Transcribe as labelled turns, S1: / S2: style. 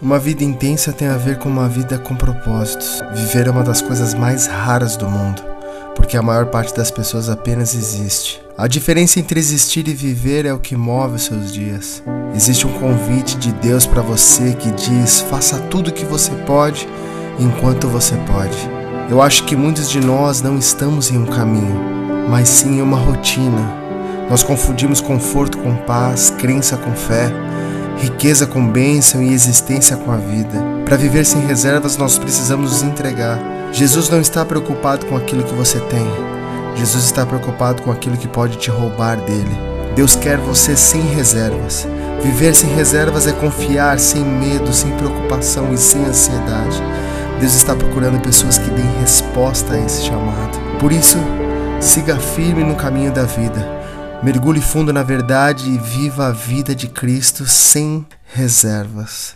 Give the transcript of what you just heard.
S1: Uma vida intensa tem a ver com uma vida com propósitos. Viver é uma das coisas mais raras do mundo, porque a maior parte das pessoas apenas existe. A diferença entre existir e viver é o que move os seus dias. Existe um convite de Deus para você que diz: faça tudo o que você pode enquanto você pode. Eu acho que muitos de nós não estamos em um caminho, mas sim em uma rotina. Nós confundimos conforto com paz, crença com fé, riqueza com bênção e existência com a vida. Para viver sem reservas, nós precisamos nos entregar. Jesus não está preocupado com aquilo que você tem. Jesus está preocupado com aquilo que pode te roubar dele. Deus quer você sem reservas. Viver sem reservas é confiar sem medo, sem preocupação e sem ansiedade. Deus está procurando pessoas que deem resposta a esse chamado. Por isso, siga firme no caminho da vida. Mergulhe fundo na verdade e viva a vida de Cristo sem reservas.